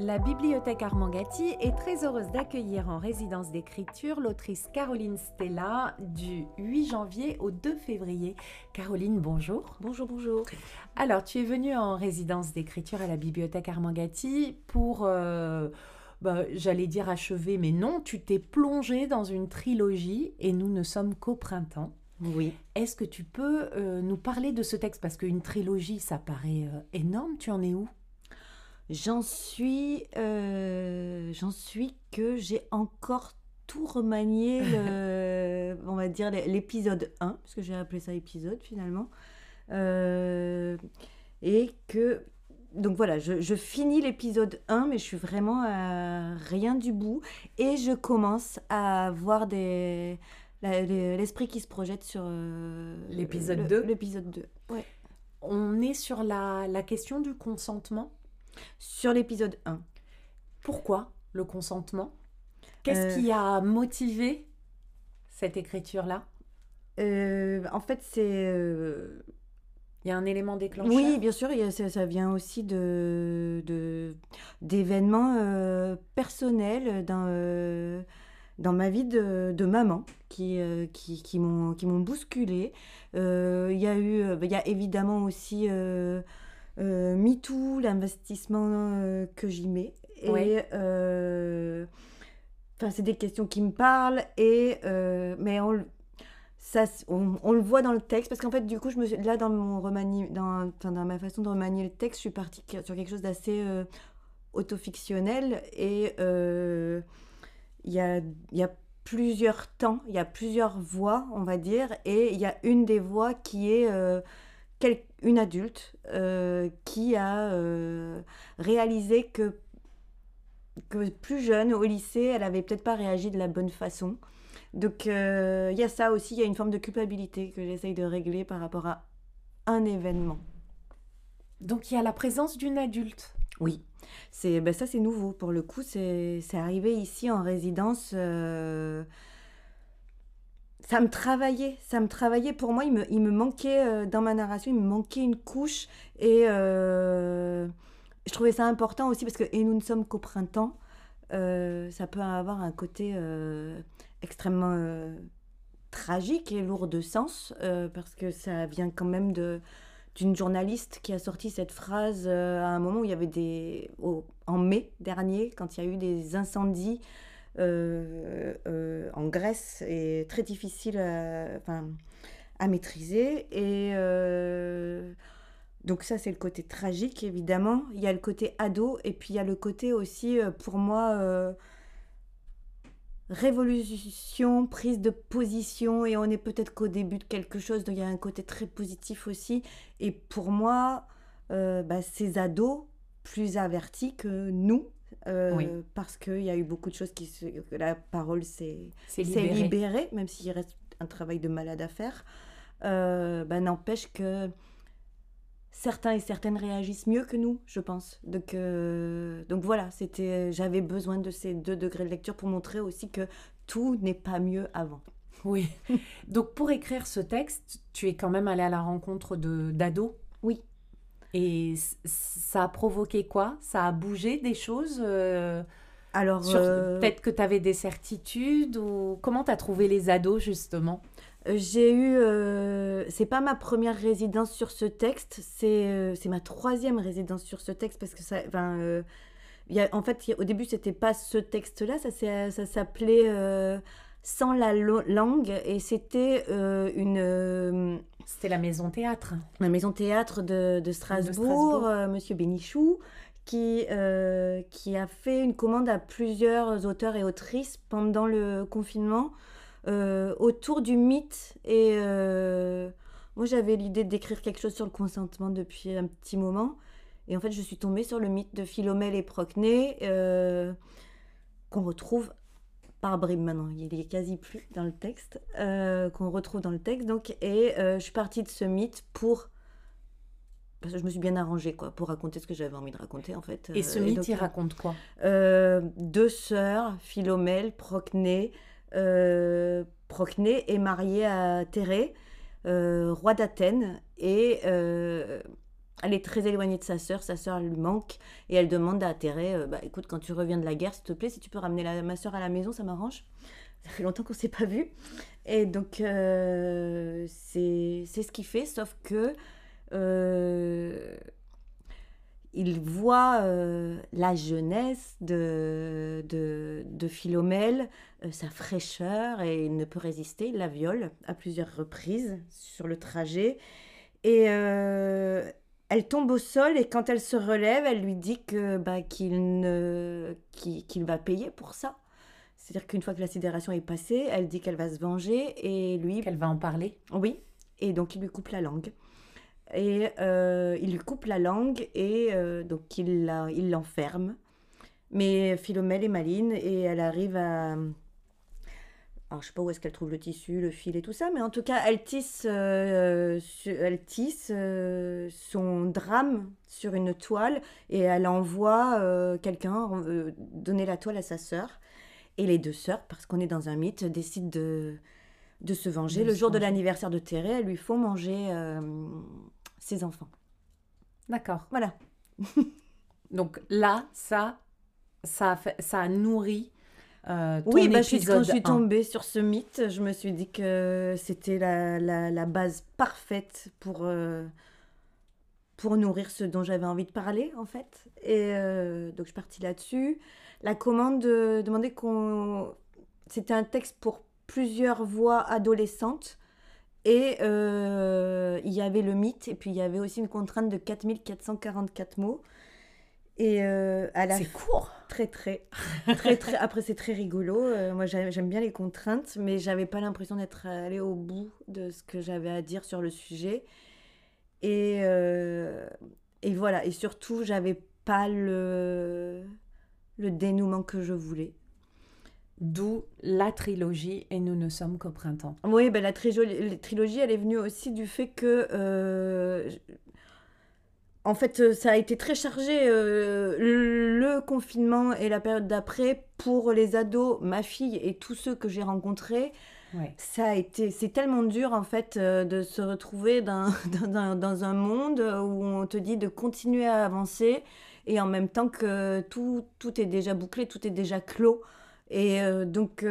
La bibliothèque Armangati est très heureuse d'accueillir en résidence d'écriture l'autrice Caroline Stella du 8 janvier au 2 février. Caroline, bonjour. Bonjour, bonjour. Alors, tu es venue en résidence d'écriture à la bibliothèque Armangati pour, euh, bah, j'allais dire achever, mais non, tu t'es plongée dans une trilogie et nous ne sommes qu'au printemps. Oui. Est-ce que tu peux euh, nous parler de ce texte? Parce qu'une trilogie, ça paraît euh, énorme. Tu en es où? J'en suis, euh, j'en suis que j'ai encore tout remanié, le- on va dire l'é- l'épisode 1, parce que j'ai appelé ça épisode finalement. Euh, et que, donc voilà, je, je finis l'épisode 1, mais je suis vraiment à rien du bout. Et je commence à voir des, l'esprit qui se projette sur euh, L'épisode le- 2. L'épisode 2, ouais. On est sur la, la question du consentement. Sur l'épisode 1. Pourquoi le consentement? Qu'est-ce Euh. qui a motivé cette écriture-là? Euh, en fait, c'est. euh, Il y a un élément déclencheur? Oui, bien sûr, a- ça, ça vient aussi de, de- d'événements euh, personnels dans, euh, dans ma vie de, de maman qui, euh, qui, qui m'ont, qui m'ont bousculée. Il y a eu, il y a évidemment aussi euh, MeToo, l'investissement euh, que j'y mets. Et Ouais. euh, enfin, c'est des questions qui me parlent, et, euh, mais on, le- ça, on, on le voit dans le texte parce qu'en fait du coup je me suis, là dans mon remanie dans, dans ma façon de remanier le texte je suis partie sur quelque chose d'assez euh, autofictionnel et euh, il y a, y a plusieurs temps il y a plusieurs voix on va dire et il y a une des voix qui est quel- une adulte euh, qui a euh, réalisé que que plus jeune au lycée elle avait peut-être pas réagi de la bonne façon donc euh, il y a ça aussi, il y a une forme de culpabilité que j'essaye de régler par rapport à un événement. Donc il y a la présence d'une adulte. Oui, c'est ben ça c'est nouveau pour le coup, c'est c'est arrivé ici en résidence. Ça me travaillait, ça me travaillait. Pour moi, il me, il me manquait euh, dans ma narration, il me manquait une couche et euh, je trouvais ça important aussi parce que et nous ne sommes qu'au printemps, euh, ça peut avoir un côté extrêmement tragique et lourd de sens parce que ça vient quand même de d'une journaliste qui a sorti cette phrase à un moment où il y avait des en mai dernier quand il y a eu des incendies en Grèce et très difficile à, maîtriser. Et euh, donc ça c'est le côté tragique évidemment. Il y a le côté ado et puis il y a le côté aussi euh, pour moi euh, révolution, prise de position, et on est peut-être qu'au début de quelque chose, donc il y a un côté très positif aussi. Et pour moi, euh, bah, ces ados, plus avertis que nous, euh, Oui. parce qu'il y a eu beaucoup de choses qui se... que la parole s'est C'est s'est libéré. libérée, même s'il reste un travail de malade à faire, euh, bah, n'empêche que certains et certaines réagissent mieux que nous, je pense. Donc, euh, donc voilà, c'était, j'avais besoin de ces deux degrés de lecture pour montrer aussi que tout n'est pas mieux avant. Oui. Donc pour écrire ce texte, tu es quand même allée à la rencontre de d'ados? Oui. Et ça a provoqué quoi? Ça a bougé des choses euh, Alors, sur- euh, Peut-être que tu avais des certitudes ou comment tu as trouvé les ados justement? Euh, J'ai eu, euh, c'est pas ma première résidence sur ce texte, c'est euh, c'est ma troisième résidence sur ce texte parce que ça, y a, en fait, il y a- au début c'était pas ce texte-là, ça, s'appelait Sans la langue et c'était euh, une euh, C'était la maison théâtre. la maison théâtre de, de Strasbourg, Strasbourg. euh, Monsieur Bénichou, qui, euh, qui a fait une commande à plusieurs auteurs et autrices pendant le confinement autour du mythe. Et moi, j'avais l'idée d'écrire quelque chose sur le consentement depuis un petit moment. Et en fait, je suis tombée sur le mythe de Philomèle et Procné, qu'on retrouve par bribes maintenant, il est quasi plus dans le texte, euh, qu'on retrouve dans le texte. Donc, et euh, je suis partie de ce mythe pour. Parce que je me suis bien arrangée, quoi, pour raconter ce que j'avais envie de raconter, en fait. Et ce Euh, mythe, donc, il raconte quoi? deux sœurs, Philomèle, Procné. Euh, Procné est mariée à Thérée, roi d'Athènes, et elle est très éloignée de sa sœur, sa sœur lui manque et elle demande à Thérèse, euh, bah écoute, quand tu reviens de la guerre, s'il te plaît, si tu peux ramener ma sœur à la maison, ça m'arrange. Ça fait longtemps qu'on s'est pas vu. Et donc, euh, c'est ce qu'il fait, sauf que euh, il voit la jeunesse de, de, de Philomèle, sa fraîcheur, et il ne peut résister. Il la viole à plusieurs reprises sur le trajet. Et elle tombe au sol, et quand elle se relève, elle lui dit que bah, qu'il ne qu'il va payer pour ça. C'est-à-dire qu'une fois que la sidération est passée, elle dit qu'elle va se venger, et lui... Qu'elle va en parler Oui, et donc il lui coupe la langue. Et euh, il lui coupe la langue et euh, donc il la- il l'enferme. Mais Philomèle est maline et elle arrive à... Alors je sais pas où est-ce qu'elle trouve le tissu, le fil et tout ça, mais en tout cas elle tisse, euh, elle tisse euh, son drame sur une toile et elle envoie euh, quelqu'un donner la toile à sa sœur. Et les deux sœurs, parce qu'on est dans un mythe, décident de, de se venger. De le se jour de l'anniversaire de Thérèse, elles lui font manger ses enfants. D'accord. Voilà. Donc là, ça, ça a, fait- ça a nourri euh, oui, bah, je quand je suis 1. tombée sur ce mythe, je me suis dit que c'était la, la, la base parfaite pour, euh, pour nourrir ce dont j'avais envie de parler, en fait. Et euh, donc, je suis partie là-dessus. La commande demandait qu'on... C'était un texte pour plusieurs voix adolescentes. Et il y avait le mythe, et puis il y avait aussi une contrainte de 4444 mots. Et euh, à la C'est court. Très, très, très, très. Après, c'est très rigolo. Euh, moi, j'ai- j'aime bien les contraintes, mais j'avais pas l'impression d'être allée au bout de ce que j'avais à dire sur le sujet. Et, euh, et voilà. Et surtout, j'avais pas le, le dénouement que je voulais. D'où la trilogie et nous ne sommes qu'au printemps. Oui, ben, la trilogie, elle est venue aussi du fait que. En fait, euh, ça a été très chargé euh, le confinement et la période d'après pour les ados, ma fille et tous ceux que j'ai rencontrés. Ouais. Ça a été, c'est tellement dur en fait euh, de se retrouver dans, dans, un- dans un monde où on te dit de continuer à avancer et en même temps que tout, tout est déjà bouclé, tout est déjà clos. Et euh, donc,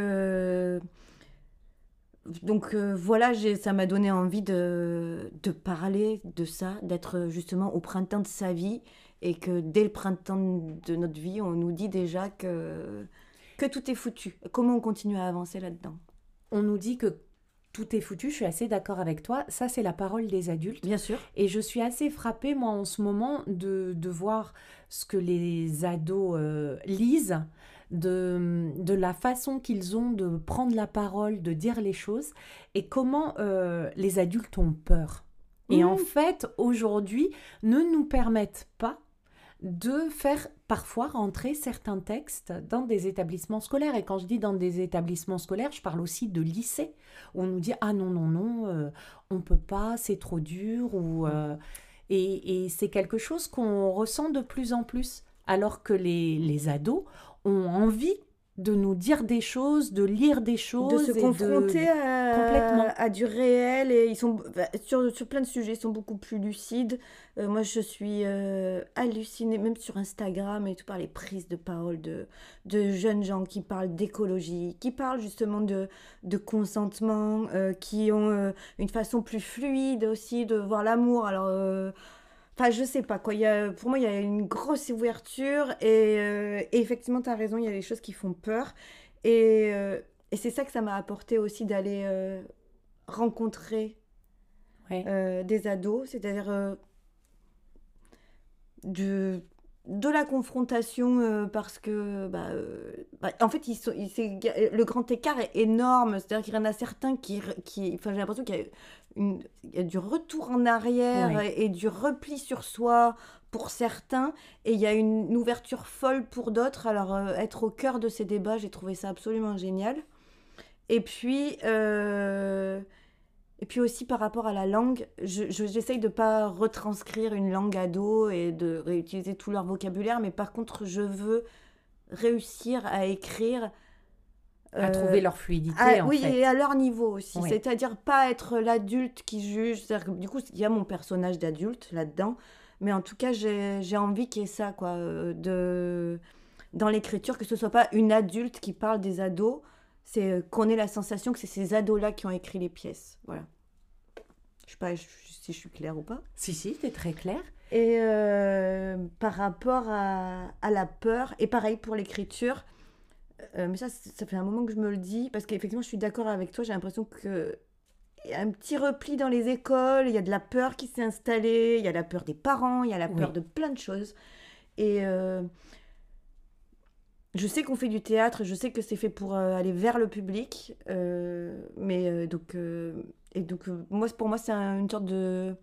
donc euh, voilà, ça m'a donné envie de, de parler de ça, d'être justement au printemps de sa vie et que dès le printemps de notre vie, on nous dit déjà que, que tout est foutu. Comment on continue à avancer là-dedans? On nous dit que tout est foutu, je suis assez d'accord avec toi. Ça, c'est la parole des adultes. Bien sûr. Et je suis assez frappée, moi, en ce moment, de, de voir ce que les ados euh, lisent, de, de la façon qu'ils ont de prendre la parole, de dire les choses, et comment euh, les adultes ont peur. Et en fait, aujourd'hui, ne nous permettent pas de faire parfois rentrer certains textes dans des établissements scolaires. Et quand je dis dans des établissements scolaires, je parle aussi de lycées, où on nous dit Ah non, non, non, euh, on peut pas, c'est trop dur. Ou, euh, et et c'est quelque chose qu'on ressent de plus en plus, alors que les, les ados ont envie de nous dire des choses, de lire des choses. de se et confronter à, Complètement. à du réel et ils sont bah, sur, sur plein de sujets ils sont beaucoup plus lucides Euh, moi je suis euh, hallucinée même sur Instagram et tout par les prises de parole de, de jeunes gens qui parlent d'écologie qui parlent justement de, de consentement euh, qui ont une façon plus fluide aussi de voir l'amour alors Enfin, je sais pas quoi. Il y a, pour moi, il y a une grosse ouverture et, euh, et effectivement, tu as raison, il y a des choses qui font peur. Et, euh, et c'est ça que ça m'a apporté aussi d'aller euh, rencontrer Ouais. des ados, c'est-à-dire de, de la confrontation euh, parce que, bah, euh, bah, en fait, ils sont, ils- c'est- le grand écart est énorme. C'est-à-dire qu'il y en a certains qui, qui enfin, j'ai l'impression qu'il y y a du retour en arrière et, et du repli sur soi pour certains, et il y a une, ouverture folle pour d'autres. Alors, euh, être au cœur de ces débats, j'ai trouvé ça absolument génial. Et puis, et puis aussi par rapport à la langue, je- je- j'essaye de pas retranscrire une langue ado et de réutiliser tout leur vocabulaire, mais par contre, je veux réussir à écrire. à euh, trouver leur fluidité, à- en oui, fait. et à leur niveau aussi. Oui. C'est-à-dire pas être l'adulte qui juge. Que, du coup, il y a mon personnage d'adulte là-dedans, Mais en tout cas, j'ai envie qu'il y ait ça, quoi, euh, de, dans l'écriture, que ce soit pas une adulte qui parle des ados, c'est euh, qu'on ait la sensation que c'est ces ados-là qui ont écrit les pièces. Voilà. Je sais pas si je suis claire ou pas. Si, si, tu es très claire. Et euh, par rapport à, à, la peur, et pareil pour l'écriture, mais ça, ça fait un moment que je me le dis, parce qu'effectivement, je suis d'accord avec toi, j'ai l'impression que il y a un petit repli dans les écoles, il y a de la peur qui s'est installée, il y a la peur des parents, il y a la peur de plein de choses. Et euh, je sais qu'on fait du théâtre, je sais que c'est fait pour euh, aller vers le public, euh, mais donc, et donc moi, pour moi, c'est une sorte de,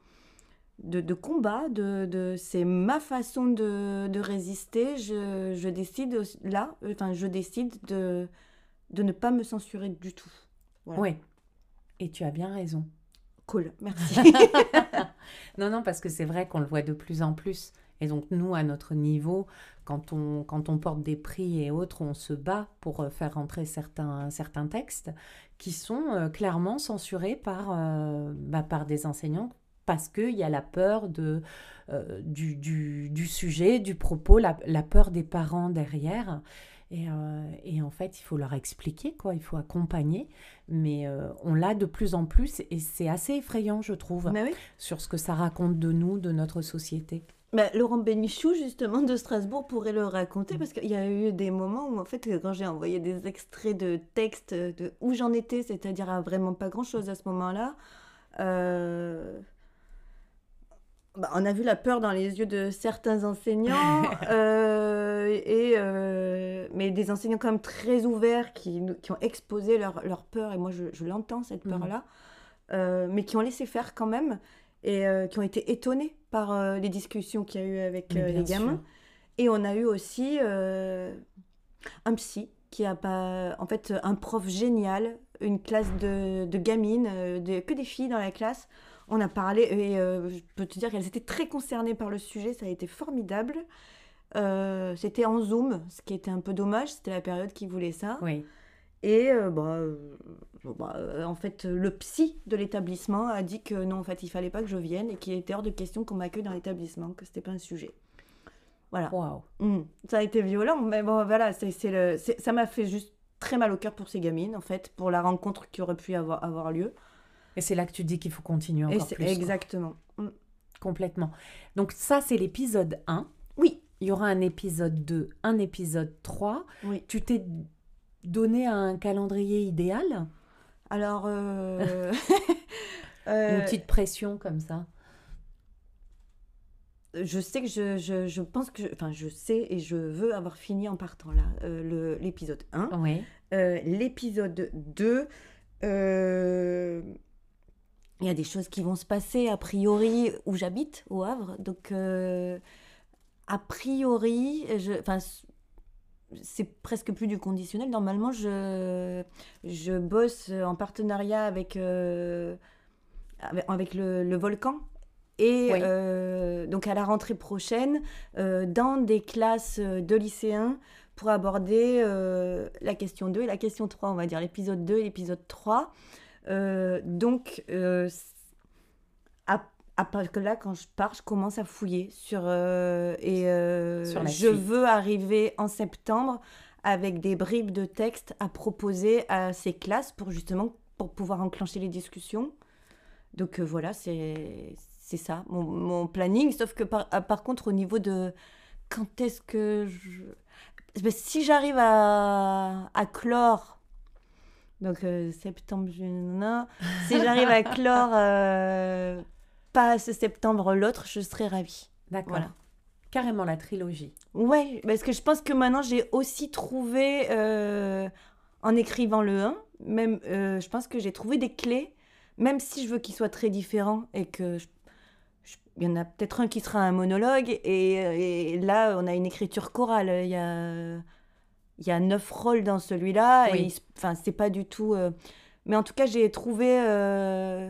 de, combat, de, de c'est ma façon de, de résister. Je, je, décide là, enfin, je décide de, de ne pas me censurer du tout. Oui. Et tu as bien raison. Cool, merci. non, non, parce que c'est vrai qu'on le voit de plus en plus. Et donc nous, à notre niveau, quand on, quand on porte des prix et autres, on se bat pour euh, faire rentrer certains, certains textes qui sont euh, clairement censurés par, euh, bah, par des enseignants parce qu'il y a la peur de, du, du, du, sujet, du propos, la, la, peur des parents derrière. Euh, et, en fait, il faut leur expliquer, quoi. Il faut accompagner. Mais euh, on l'a de plus en plus et c'est assez effrayant, je trouve, sur ce que ça raconte de nous, de notre société. Bah, Laurent Bénichou, justement, de Strasbourg, pourrait le raconter parce qu'il y a eu des moments où, en fait, quand j'ai envoyé des extraits de textes de où j'en étais, c'est-à-dire à vraiment pas grand-chose à ce moment-là, euh, bah, on a vu la peur dans les yeux de certains enseignants, euh, et, euh, mais des enseignants quand même très ouverts qui, qui ont exposé leur, leur, peur, et moi je, je l'entends cette mhm. peur-là, euh, mais qui ont laissé faire quand même, et qui ont été étonnés par les discussions qu'il y a eu avec les gamins. Et on a eu aussi un psy qui a pas, en fait, un prof génial, une classe de, de gamines, de, que des filles dans la classe on a parlé et euh, je peux te dire qu'elles étaient très concernées par le sujet, ça a été formidable. Euh, c'était en Zoom, ce qui était un peu dommage, c'était la période qui voulait ça. Oui. Et euh, bah, bah en fait, le psy de l'établissement a dit que non, en fait, il fallait pas que je vienne et qu'il était hors de question qu'on m'accueille dans l'établissement, que c'était pas un sujet. Voilà. Wow. Mmh. Ça a été violent, mais bon, voilà, c'est, le, ça m'a fait juste très mal au cœur pour ces gamines, en fait, pour la rencontre qui aurait pu avoir, avoir lieu. Et c'est là que tu dis qu'il faut continuer encore plus. Exactement. Mm. Complètement. Donc ça, c'est l'épisode 1. Oui. Il y aura un épisode 2, un épisode 3. Oui. Tu t'es donné un calendrier idéal Alors... Euh... Une euh, petite pression comme ça je sais que je, je, je, pense que, enfin, je sais et je veux avoir fini en partant là, euh, l'épisode 1. Oui. Euh, l'épisode 2, il y a des choses qui vont se passer a priori où j'habite, au Havre. Donc, a priori, enfin, c'est presque plus du conditionnel. Normalement, je, je bosse en partenariat avec, euh, avec, le, volcan. Et euh, donc à la rentrée prochaine, dans des classes de lycéens pour aborder la question 2 et la question 3, on va dire l'épisode 2 et l'épisode 3. Euh, donc, euh, à, que là, quand je pars, je commence à fouiller sur. Euh, et je veux arriver en septembre avec des bribes de texte à proposer à ces classes pour justement pour pouvoir enclencher les discussions. Donc voilà, c'est ça, mon, planning. Sauf que par, par, contre, au niveau de quand est-ce que je... Ben, si j'arrive à, à clore donc euh, septembre, juin, si j'arrive à clore euh, pas ce septembre l'autre, je serai ravie. D'accord. Carrément la trilogie. Ouais, parce que je pense que maintenant j'ai aussi trouvé, euh, en écrivant le 1, même, je pense que j'ai trouvé des clés, même si je veux qu'il soit très différent et que il y en a peut-être un qui sera un monologue et, et, là on a une écriture chorale. Il y a il y a neuf rôles dans celui-là. Et enfin, c'est pas du tout. Euh, mais en tout cas, j'ai trouvé euh,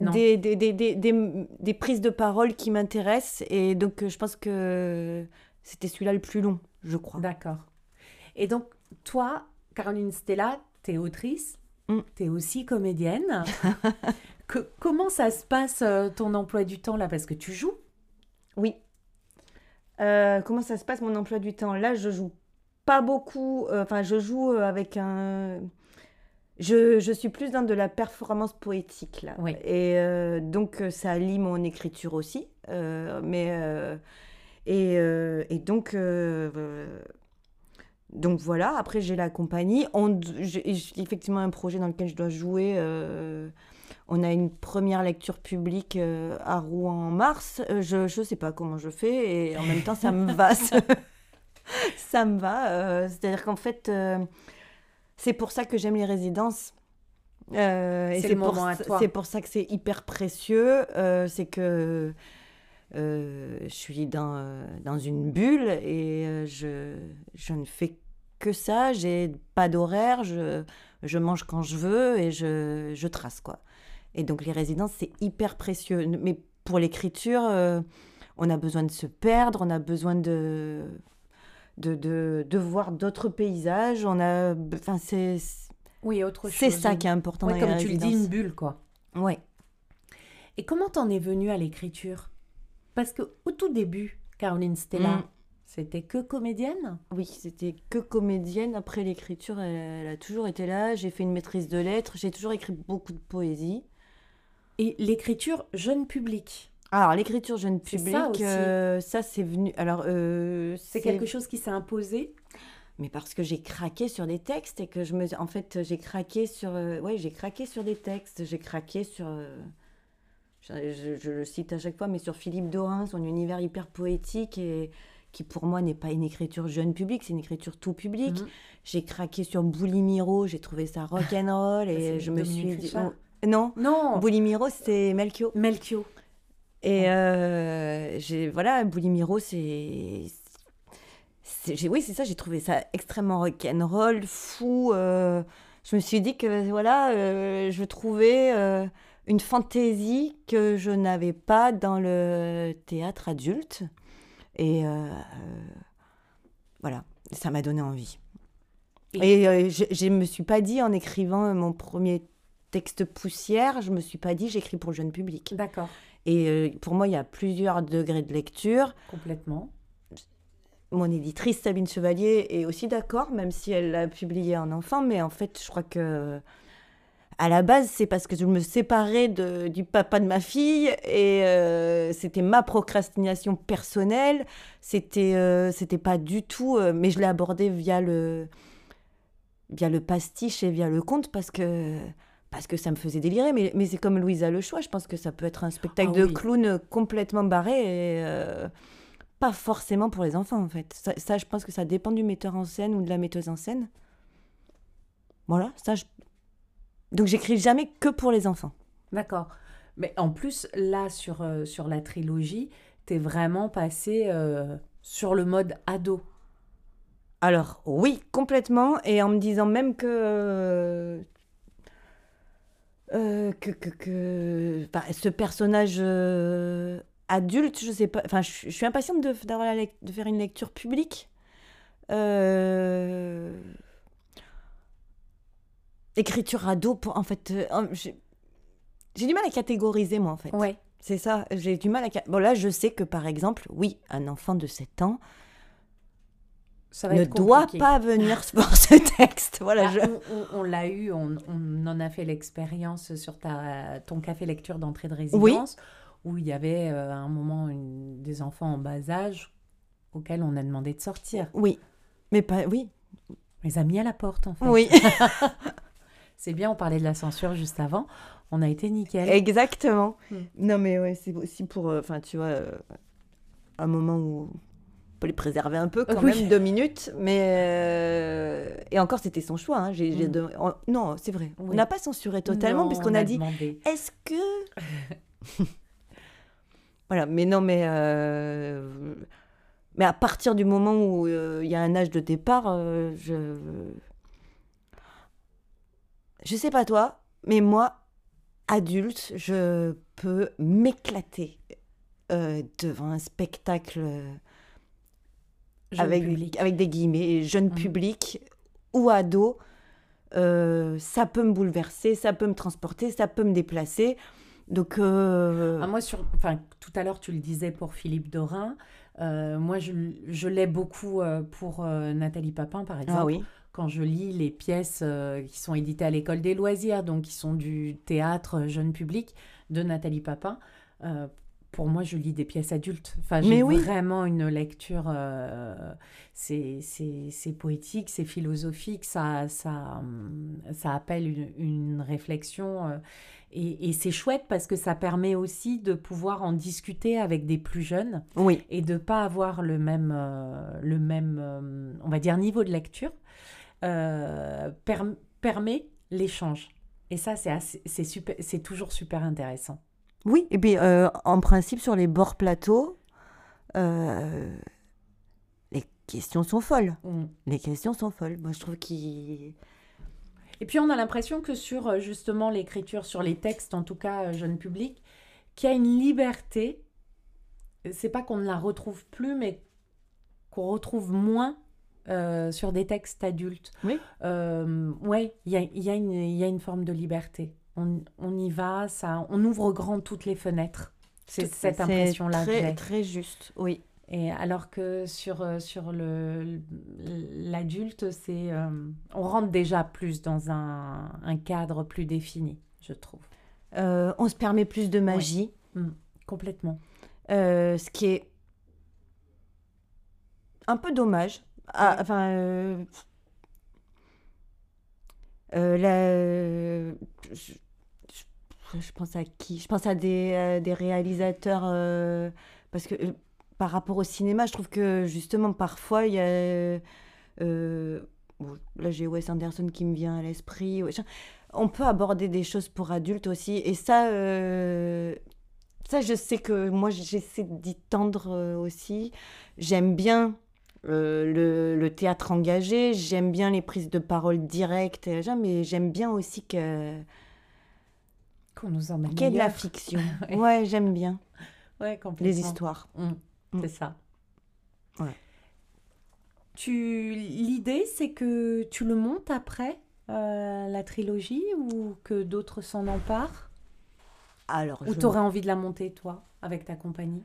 des, des, des, des, prises de parole qui m'intéressent. Et donc, je pense que c'était celui-là le plus long, je crois. D'accord. Et donc, toi, Caroline Stella, tu es autrice, mm. tu es aussi comédienne. Que- comment ça se passe euh, ton emploi du temps là? Parce que tu joues? Oui. Euh, comment ça se passe mon emploi du temps? Là, je joue pas beaucoup. euh, Enfin, je joue euh, avec un. Je, je suis plus dans de la performance poétique là. Oui. Et euh, donc, euh, ça allie mon écriture aussi. Euh, mais. euh, et, et donc. donc voilà, après j'ai la compagnie. On, j'ai effectivement un projet dans lequel je dois jouer. on a une première lecture publique à Rouen en mars. Je ne sais pas comment je fais et en même temps ça me va. ça, ça me va. C'est-à-dire qu'en fait, c'est pour ça que j'aime les résidences. Euh, C'est pour, pour ça que c'est hyper précieux. euh, c'est que euh, je suis dans, dans une bulle et je, je ne fais que ça. J'ai pas d'horaire, je, je mange quand je veux et je, je trace quoi. Et donc les résidences, c'est hyper précieux. Mais pour l'écriture, on a besoin de se perdre, on a besoin de, de, de, de voir d'autres paysages. On a, enfin, c'est, Oui, autre c'est chose. ça qui est important Ouais, dans les comme tu le dis, une bulle quoi. Ouais. Et comment t'en es venue à l'écriture? Parce que au tout début, Caroline Stella, Mm. c'était que comédienne? Oui, c'était que comédienne. Après, l'écriture, elle, elle a toujours été là. J'ai fait une maîtrise de lettres. J'ai toujours écrit beaucoup de poésie. Et l'écriture jeune public, Alors, l'écriture jeune public, ça euh, ça, c'est venu. Alors, euh, c'est quelque chose qui s'est imposé? Mais parce que j'ai craqué sur des textes et que je me. En fait, j'ai craqué sur. euh, Ouais, j'ai craqué sur des textes. J'ai craqué sur. Je, je- je le cite à chaque fois, mais sur Philippe Dorin, son univers hyper poétique et qui pour moi n'est pas une écriture jeune public, c'est une écriture tout public. Mhm. J'ai craqué sur Boulimiro, j'ai trouvé ça rock'n'roll et je me suis dit. Non, Non, Boulimiro, c'est Melchior. Melchior. Et euh, j'ai voilà, Boulimiro, c'est. Oui, c'est ça, j'ai trouvé ça extrêmement rock'n'roll, fou. euh, je me suis dit que voilà, euh, je trouvais euh, une fantaisie que je n'avais pas dans le théâtre adulte. Et voilà, ça m'a donné envie. Et- Et je je me suis pas dit en écrivant mon premier texte poussière, je me suis pas dit j'écris pour le jeune public. D'accord, Et euh, pour moi, il y a plusieurs degrés de lecture. complètement. Mon éditrice, Sabine Chevalier, est aussi d'accord, même si elle l'a publié en enfant. Mais en fait, je crois que à la base, c'est parce que je me séparais de- du papa de ma fille et euh, c'était ma procrastination personnelle. C'était euh, c'était pas du tout. euh, mais je l'ai abordé via le via le pastiche et via le conte parce que parce que ça me faisait délirer. Mais, mais c'est comme Louisa Le Choix. Je pense que ça peut être un spectacle Ah de oui. clown complètement barré et euh, pas forcément pour les enfants en fait. Ça, ça, je pense que ça dépend du metteur en scène ou de la metteuse en scène. Voilà, ça. je- Donc j'écris jamais que pour les enfants. D'accord. Mais en plus, là, sur, euh, sur la trilogie, t'es vraiment passé euh, sur le mode ado. Alors oui, complètement, et en me disant même que euh, que, que, que- enfin, ce personnage euh, adulte, je sais pas, enfin je, je suis impatiente de, d'avoir la de faire une lecture publique. Euh, Écriture ado, pour, en fait, j'ai j'ai du mal à catégoriser moi en fait. Ouais. C'est ça, j'ai du mal à... Bon là, je sais que par exemple, oui, un enfant de 7 ans Ça va ne être doit pas venir pour ce texte. Voilà, Ah, je... on on- on l'a eu, on, on en a fait l'expérience sur ta, ton café lecture d'entrée de résidence, où il y avait euh, à un moment une- des enfants en bas âge auxquels on a demandé de sortir. Oui, mais pas... Oui, On les a mis à la porte, en fait. oui, C'est bien, on parlait de la censure juste avant. On a été nickel. exactement. Hmm. Non mais ouais, c'est aussi pour... euh, Enfin, tu vois, euh, un moment où... On peut les préserver un peu quand Oui. même, deux minutes, mais... euh, Et encore, c'était son choix. hein, j'ai- j'ai Mm. de- on- Non, c'est vrai. On n'a pas censuré totalement, Non, puisqu'on on a dit, est-ce que... voilà, mais non, mais... euh, Mais à partir du moment où euh, il y a un âge de départ, je... Je sais pas toi, mais moi, adulte, je peux m'éclater devant un spectacle Jeune avec, public. avec des guillemets, jeune Mhm. public ou ado. Euh, ça peut me bouleverser, ça peut me transporter, ça peut me déplacer. Donc, euh, Ah, moi, sur, enfin, tout à l'heure, tu le disais pour Philippe Dorin. Euh, moi, je, je l'ai beaucoup pour Nathalie Papin, par exemple. ah oui. Quand je lis les pièces qui sont éditées à l'école des loisirs, donc qui sont du théâtre jeune public de Nathalie Papin, pour moi, je lis des pièces adultes. Enfin, j'ai oui. vraiment une lecture. euh, c'est poétique, c'est philosophique, ça, ça, hum, ça appelle une, une réflexion. euh, et et c'est chouette parce que ça permet aussi de pouvoir en discuter avec des plus jeunes Oui. et de pas avoir le même, euh, le même euh, on va dire, niveau de lecture, euh, perm- permet l'échange. Et ça, c'est super, c'est toujours super intéressant. Oui, et puis euh, en principe, sur les bords plateaux, euh, les questions sont folles. Mm. Les questions sont folles. Moi, je trouve qu'il. Et puis, on a l'impression que sur euh, justement l'écriture, sur les textes, en tout cas jeune public, qu'il y a une liberté. C'est pas qu'on ne la retrouve plus, mais qu'on retrouve moins euh, sur des textes adultes. Oui. Euh, ouais, il y a, y a une forme de liberté. On, on y va, ça, on ouvre grand toutes les fenêtres. C'est cette impression-là Très, très juste, oui. Et alors que sur, euh, sur l'adulte, c'est, euh, on rentre déjà plus dans un, un cadre plus défini, je trouve. Euh, on se permet plus de magie, Complètement. euh, ce qui est un peu dommage. Ah. Enfin, la- je, je- pense à qui? Je pense à des, euh, des réalisateurs euh, parce que euh, par rapport au cinéma, je trouve que justement parfois il y a euh, là j'ai Wes Anderson qui me vient à l'esprit. On peut aborder des choses pour adultes aussi et ça euh, ça je sais que moi j'essaie d'y tendre euh, aussi. J'aime bien euh, le, le théâtre engagé, j'aime bien les prises de parole directes, mais j'aime bien aussi que Qu'on nous emmène ait de la fiction. Ouais. Ouais, j'aime bien Ouais, les histoires. Mm, Mm. C'est ça. Ouais. Tu, l'idée, c'est que tu le montes après euh, la trilogie ou que d'autres s'en emparent? Alors, Ou je, tu aurais envie de la monter, toi, avec ta compagnie?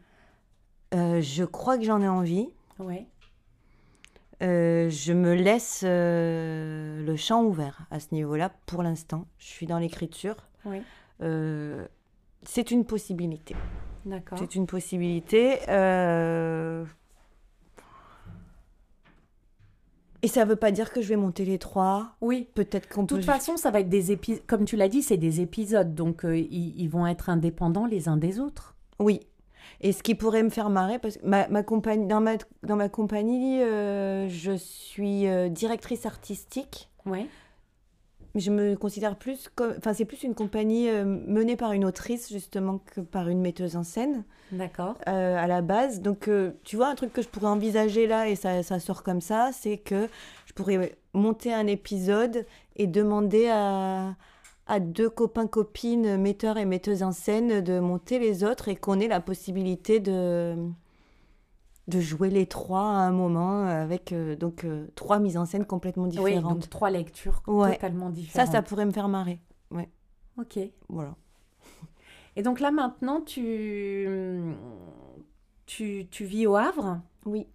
Euh, je crois que j'en ai envie. Ouais. Euh, je me laisse euh, le champ ouvert à ce niveau-là pour l'instant. Je suis dans l'écriture. Oui. Euh, c'est une possibilité. D'accord. C'est une possibilité. euh, Et ça veut pas dire que je vais monter les trois. Oui. Peut-être qu'on De peut. toute façon, ça va être des épisodes, comme tu l'as dit, c'est des épisodes, donc euh, ils, ils vont être indépendants les uns des autres. Oui. Et ce qui pourrait me faire marrer, parce que ma, ma compagnie, dans, ma, dans ma compagnie, euh, je suis euh, directrice artistique. Ouais. Mais je me considère plus comme. Enfin, c'est plus une compagnie euh, menée par une autrice, justement, que par une metteuse en scène, D'accord. euh, à la base. Donc, euh, tu vois, un truc que je pourrais envisager là, et ça, ça sort comme ça, c'est que je pourrais monter un épisode et demander à, à deux copains-copines, metteurs et metteuses en scène, de monter les autres et qu'on ait la possibilité de de jouer les trois à un moment avec euh, donc euh, trois mises en scène complètement Oui, différentes. donc trois lectures Ouais. totalement Ça, différentes. ça pourrait me faire marrer. Ok. Voilà. Et donc là maintenant, tu, tu, tu vis au Havre? Oui.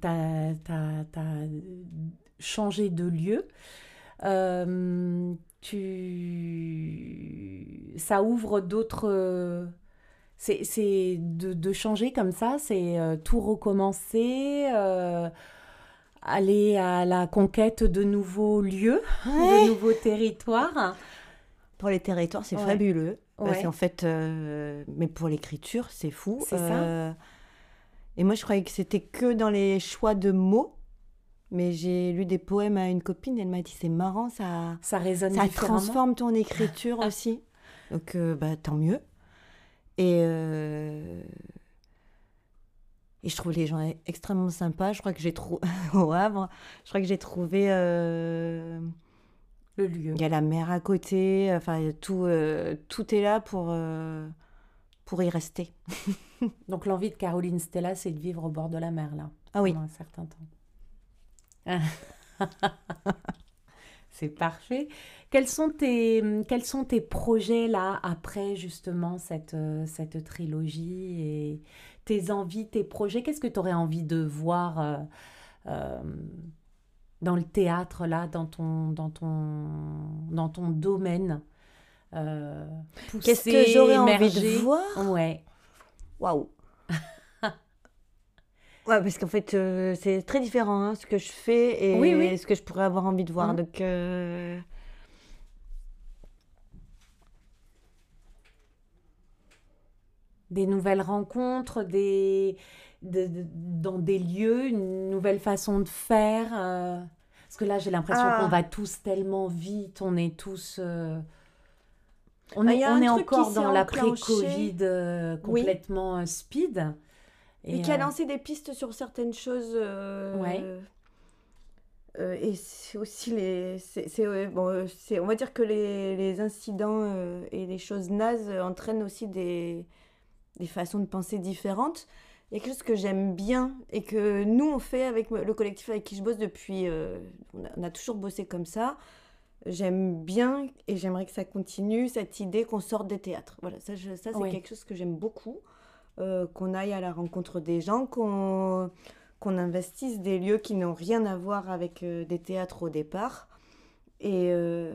Tu as, changé de lieu. Euh, tu... Ça ouvre d'autres... C'est c'est de, de changer comme ça, c'est euh, tout recommencer, euh, aller à la conquête de nouveaux lieux, de nouveaux territoires. Pour les territoires, c'est Ouais. fabuleux. Parce Ouais. qu'en fait, euh, mais pour l'écriture, c'est fou. C'est ça. Et moi, je croyais que c'était que dans les choix de mots. Mais j'ai lu des poèmes à une copine, elle m'a dit c'est marrant, ça, Ça résonne ça transforme ton écriture aussi. Donc, bah, tant mieux. Et, euh, et je trouve les gens extrêmement sympas. Je crois que j'ai trouvé au Havre, je crois que j'ai trouvé. euh, Le lieu. Il y a la mer à côté, enfin tout, euh, tout est là pour, pour y rester. Donc l'envie de Caroline Stella, c'est de vivre au bord de la mer, là, Ah oui, pendant un certain temps. C'est parfait. Quels sont tes, quels sont tes projets là après justement cette, euh, cette trilogie et tes envies, tes projets? Qu'est-ce que tu aurais envie de voir euh, euh, dans le théâtre là, dans ton, dans ton, dans ton domaine Qu'est-ce que j'aurais envie de voir? Ouais. Waouh Ouais, parce qu'en fait, euh, c'est très différent hein, ce que je fais et ce que je pourrais avoir envie de voir. Mmh. Donc, euh, Des nouvelles rencontres, des... dans des lieux, une nouvelle façon de faire. Euh, Parce que là, j'ai l'impression qu'on ah. va tous tellement vite, on est tous... On bah, est, on est encore dans l'après-Covid complètement speed. Et, qui a euh, lancé des pistes sur certaines choses. Euh, ouais. Euh, et c'est aussi les. C'est, bon, c'est, on va dire que les, les incidents et les choses nazes entraînent aussi des, des façons de penser différentes. Il y a quelque chose que j'aime bien et que nous, on fait avec le collectif avec qui je bosse depuis. on, a, toujours bossé comme ça. J'aime bien et j'aimerais que ça continue cette idée qu'on sorte des théâtres. Voilà, ça, ça c'est quelque chose que j'aime beaucoup. Euh, qu'on aille à la rencontre des gens, qu'on investisse des lieux qui n'ont rien à voir avec euh, des théâtres au départ. Et, euh,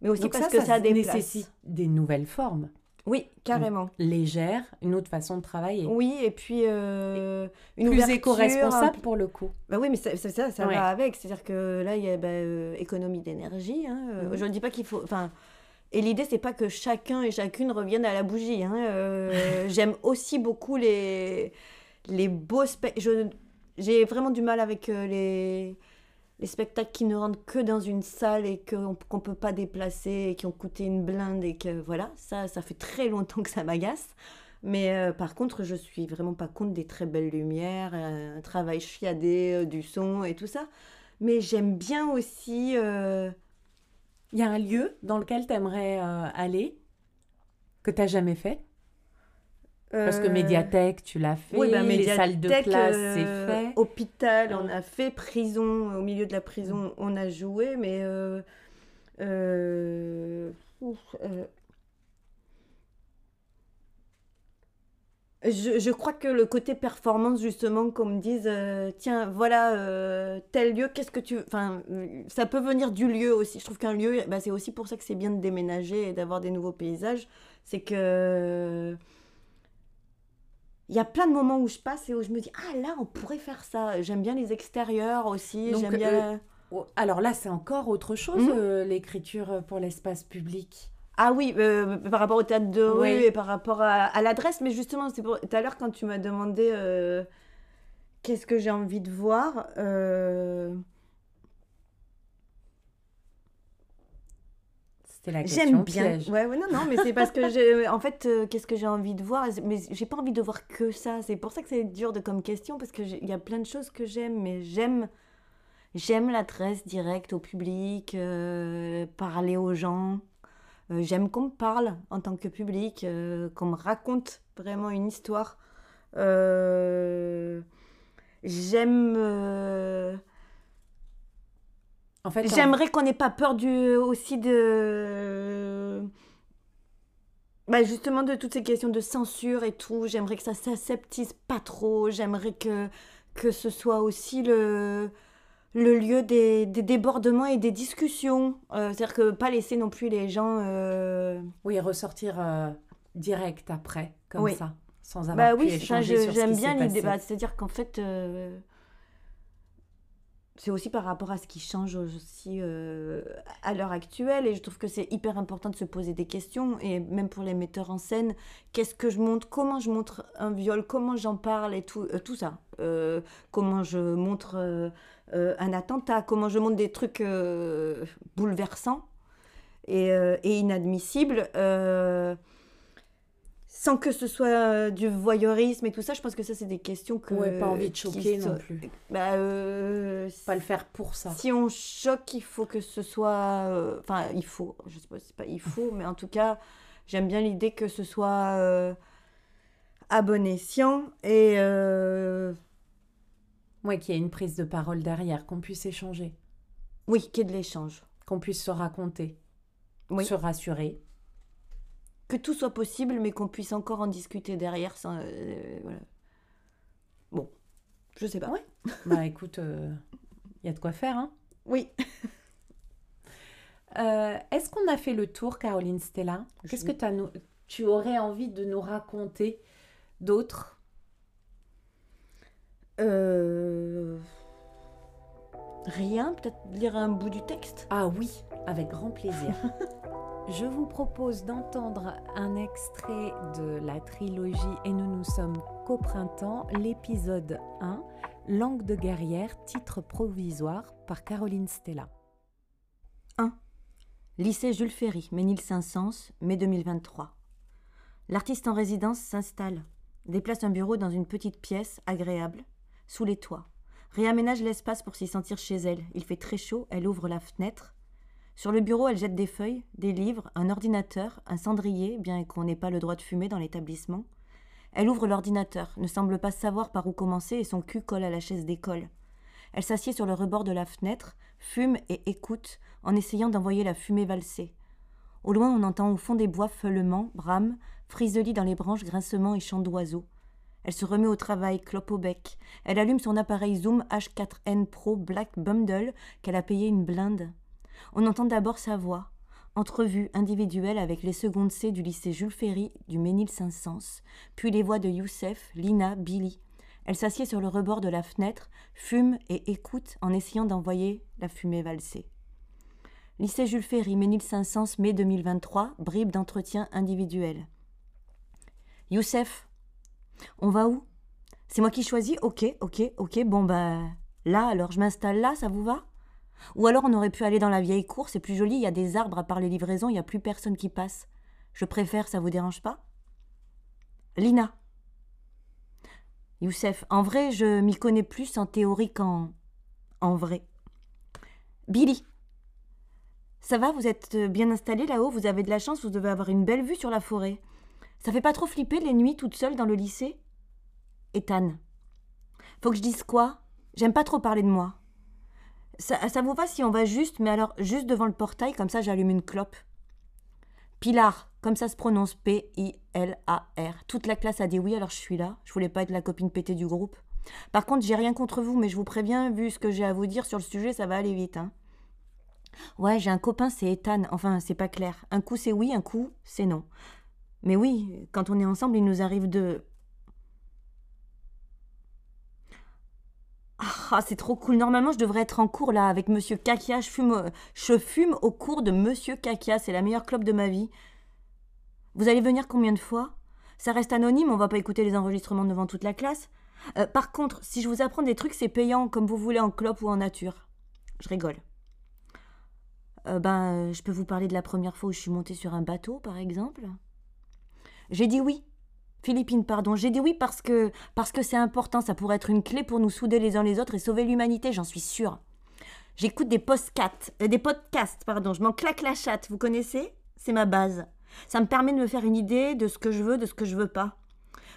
mais aussi parce que ça, nécessite des nouvelles formes. Oui, carrément. Légère, une autre façon de travailler. Oui, et puis une plus éco-responsable pour le coup. Bah oui, mais ça, ça, ça, va avec. C'est-à-dire que là, il y a bah, économie d'énergie. Hein. Mhm. Je ne dis pas qu'il faut. Enfin, et l'idée, c'est pas que chacun et chacune reviennent à la bougie. Hein. Euh, j'aime aussi beaucoup les, les beaux spectacles. J'ai vraiment du mal avec euh, les, les spectacles qui ne rentrent que dans une salle et qu'on ne peut pas déplacer et qui ont coûté une blinde. Et que voilà, ça, ça fait très longtemps que ça m'agace. Mais euh, par contre, je suis vraiment pas contre des très belles lumières, un travail chiadé, du son et tout ça. Mais j'aime bien aussi il y a un lieu dans lequel tu aimerais euh, aller, que tu n'as jamais fait? Parce que euh, médiathèque, tu l'as fait, bah, les salles de classe, c'est euh, fait. Hôpital, on a fait. Prison, au milieu de la prison, on a joué, mais... Je, crois que le côté performance, justement, qu'on me dise, euh, tiens, voilà, euh, tel lieu, qu'est-ce que tu... Enfin, ça peut venir du lieu aussi. Je trouve qu'un lieu, bah, c'est aussi pour ça que c'est bien de déménager et d'avoir des nouveaux paysages. C'est que... Il y a plein de moments où je passe et où je me dis, ah là, on pourrait faire ça. J'aime bien les extérieurs aussi. J'aime bien... Euh, oh, alors là, c'est encore autre chose, mmh. l'écriture pour l'espace public. Ah oui, euh, par rapport au théâtre de rue et par rapport à, l'adresse, mais justement, c'est pour tout à l'heure quand tu m'as demandé euh, qu'est-ce que j'ai envie de voir. Euh, C'était la question J'aime bien. Ouais, ouais, non, non, mais c'est parce que j'ai, en fait, qu'est-ce que j'ai envie de voir? Mais j'ai pas envie de voir que ça. C'est pour ça que c'est dur de comme question parce que il y a plein de choses que j'aime, mais j'aime, j'aime l'adresse directe au public, parler aux gens. Euh, j'aime qu'on me parle en tant que public, euh, qu'on me raconte vraiment une histoire. Euh, j'aime. En fait, j'aimerais qu'on n'ait pas peur du aussi de. Bah justement de toutes ces questions de censure et tout. J'aimerais que ça s'aseptise pas trop. J'aimerais que que ce soit aussi le le lieu des, débordements et des discussions. Euh, c'est-à-dire que pas laisser non plus les gens... Euh, oui, ressortir euh, direct après, comme ça, sans avoir bah, oui, échanger j'aime bien l'idée. Bah, c'est-à-dire qu'en fait, c'est aussi par rapport à ce qui change aussi à l'heure actuelle. Et je trouve que c'est hyper important de se poser des questions. Et même pour les metteurs en scène, qu'est-ce que je montre? Comment je montre un viol? Comment j'en parle? Et tout, tout ça. comment je montre euh, un attentat, comment je montre des trucs euh, bouleversants? Et, euh, inadmissibles, sans que ce soit du voyeurisme et tout ça. Je pense que ça, c'est des questions que... Ouais, pas envie de choquer non plus. Bah, pas le faire pour ça. Si on choque, il faut que ce soit... Enfin, il faut, je sais pas si c'est pas il faut, mais en tout cas, j'aime bien l'idée que ce soit à bon escient et Ouais, qu'il y ait une prise de parole derrière, qu'on puisse échanger. Oui, qu'il y ait de l'échange. Qu'on puisse se raconter, Oui. se rassurer. Que tout soit possible, mais qu'on puisse encore en discuter derrière. Sans, euh, voilà. Bon, je sais pas. Ouais. Bah écoute, il y a de quoi faire. Hein. Oui. Euh, Est-ce qu'on a fait le tour, Caroline Stella? Qu'est-ce que nou- tu aurais envie de nous raconter d'autres Euh... Rien, peut-être lire un bout du texte? Ah oui, avec grand plaisir. Je vous propose d'entendre un extrait de la trilogie Et nous nous sommes qu'au printemps, l'épisode 1, Langue de guerrière, titre provisoire par Caroline Stella. Lycée Jules Ferry, Ménil-Saint-Saëns, mai 2023. L'artiste en résidence s'installe, déplace un bureau dans une petite pièce agréable, sous les toits, réaménage l'espace pour s'y sentir chez elle. Il fait très chaud, elle ouvre la fenêtre. Sur le bureau, elle jette des feuilles, des livres, un ordinateur, un cendrier, bien qu'on n'ait pas le droit de fumer dans l'établissement. Elle ouvre l'ordinateur, ne semble pas savoir par où commencer et son cul colle à la chaise d'école. Elle s'assied sur le rebord de la fenêtre, fume et écoute, en essayant d'envoyer la fumée valser. Au loin, on entend au fond des bois feulements, brames, friselis dans les branches, grincements et chants d'oiseaux. Elle se remet au travail, clope au bec. Elle allume son appareil Zoom H4n Pro Black Bundle qu'elle a payé une blinde. On entend d'abord sa voix. Entrevue individuelle avec les secondes C du lycée Jules Ferry du Ménil-Saint-Saëns, puis les voix de Youssef, Lina, Billy. Elle s'assied sur le rebord de la fenêtre, fume et écoute en essayant d'envoyer la fumée valser. Lycée Jules Ferry, Ménil-Saint-Saëns, mai 2023, bribe d'entretien individuel. Youssef, on va où? C'est moi qui choisis? Ok, ok, ok, bon bah là alors je m'installe là, ça vous va? Ou alors on aurait pu aller dans la vieille cour, c'est plus joli, il y a des arbres à part les livraisons, il n'y a plus personne qui passe. Je préfère, ça vous dérange pas? Lina. Youssef, en vrai, je m'y connais plus en théorie qu'en en vrai. Billy. Ça va, vous êtes bien installé là-haut, vous avez de la chance, vous devez avoir une belle vue sur la forêt. Ça fait pas trop flipper les nuits toute seule dans le lycée? Ethan. Faut que je dise quoi? J'aime pas trop parler de moi. Ça, ça vous va si on va juste, mais alors juste devant le portail, comme ça j'allume une clope Pilar, comme ça se prononce P-I-L-A-R. Toute la classe a dit oui, alors je suis là. Je voulais pas être la copine pétée du groupe. Par contre, j'ai rien contre vous, mais je vous préviens, vu ce que j'ai à vous dire sur le sujet, ça va aller vite. Hein. Ouais, j'ai un copain, c'est Ethan. Enfin, c'est pas clair. Un coup c'est oui, un coup c'est non. Mais oui, quand on est ensemble, il nous arrive de. Ah, c'est trop cool. Normalement, je devrais être en cours là avec Monsieur Kakia. Je fume, au cours de Monsieur Kakia. C'est la meilleure clope de ma vie. Vous allez venir combien de fois? Ça reste anonyme, on va pas écouter les enregistrements devant toute la classe. Euh, par contre, si je vous apprends des trucs, c'est payant, comme vous voulez en clope ou en nature. Je rigole. Euh, ben, je peux vous parler de la première fois où je suis montée sur un bateau, par exemple? J'ai dit oui. Philippine, pardon. J'ai dit oui parce que parce que c'est important. Ça pourrait être une clé pour nous souder les uns les autres et sauver l'humanité, j'en suis sûre. J'écoute des podcasts, euh, des podcasts, pardon. Je m'en claque la chatte. Vous connaissez? C'est ma base. Ça me permet de me faire une idée de ce que je veux, de ce que je veux pas.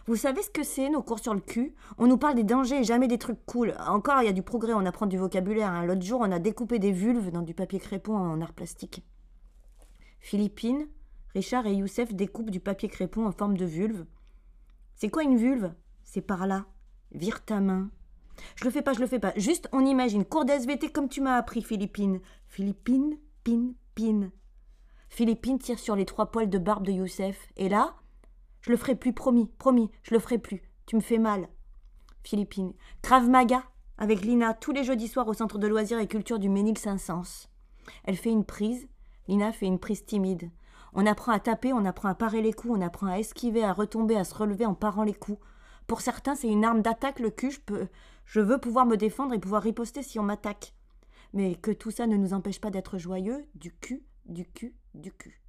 Vous savez ce que c'est, nos cours sur le cul? On nous parle des dangers et jamais des trucs cool. Encore, il y a du progrès, on apprend du vocabulaire. hein. L'autre jour, on a découpé des vulves dans du papier crépon en art plastique. Philippine, Richard et Youssef découpent du papier crépon en forme de vulve. C'est quoi une vulve? C'est par là. Vire ta main. Je le fais pas, je le fais pas. Juste, on imagine. Cours d'SVT comme tu m'as appris, Philippine. Philippine, pin, pin. Philippine tire sur les trois poils de barbe de Youssef. Et là, je le ferai plus, promis, promis, je le ferai plus. Tu me fais mal. Philippine. Krav Maga, avec Lina, tous les jeudis soirs au centre de loisirs et culture du Ménil-Saint-Saëns. Elle fait une prise. Lina fait une prise timide. On apprend à taper, on apprend à parer les coups, on apprend à esquiver, à retomber, à se relever en parant les coups. Pour certains, c'est une arme d'attaque, le cul. Je, veux pouvoir me défendre et pouvoir riposter si on m'attaque. Mais que tout ça ne nous empêche pas d'être joyeux, du cul, du cul, du cul.